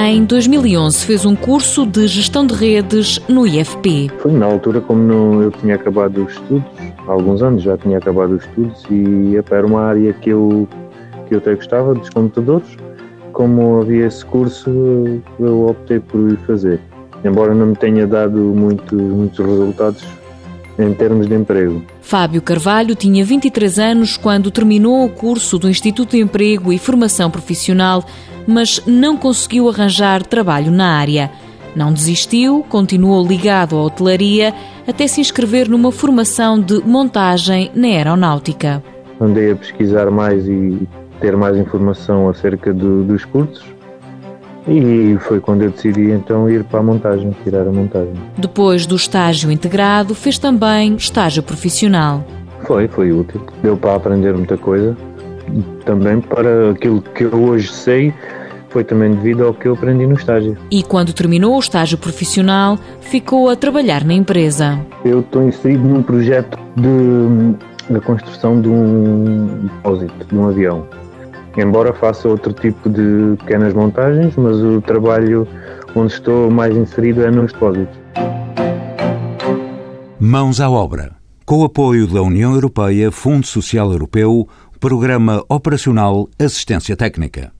Em 2011 fez um curso de gestão de redes no IFP. Foi na altura como eu tinha acabado os estudos, há alguns anos já tinha acabado os estudos e era uma área que eu, que eu até gostava, dos computadores. Como havia esse curso, eu optei por ir fazer. Embora não me tenha dado muito, muitos resultados em termos de emprego. Fábio Carvalho tinha 23 anos quando terminou o curso do Instituto de Emprego e Formação Profissional, mas não conseguiu arranjar trabalho na área. Não desistiu, continuou ligado à hotelaria até se inscrever numa formação de montagem na aeronáutica. Andei a pesquisar mais e ter mais informação acerca do, dos cursos e foi quando eu decidi então ir para a montagem, tirar a montagem. Depois do estágio integrado, fez também estágio profissional. Foi, foi útil. Deu para aprender muita coisa. Também para aquilo que eu hoje sei, foi também devido ao que eu aprendi no estágio. E quando terminou o estágio profissional, ficou a trabalhar na empresa. Eu estou inserido num projeto de, de construção de um depósito, de um avião embora faça outro tipo de pequenas montagens, mas o trabalho onde estou mais inserido é nos depósitos. Mãos à obra. Com o apoio da União Europeia, Fundo Social Europeu, Programa Operacional Assistência Técnica.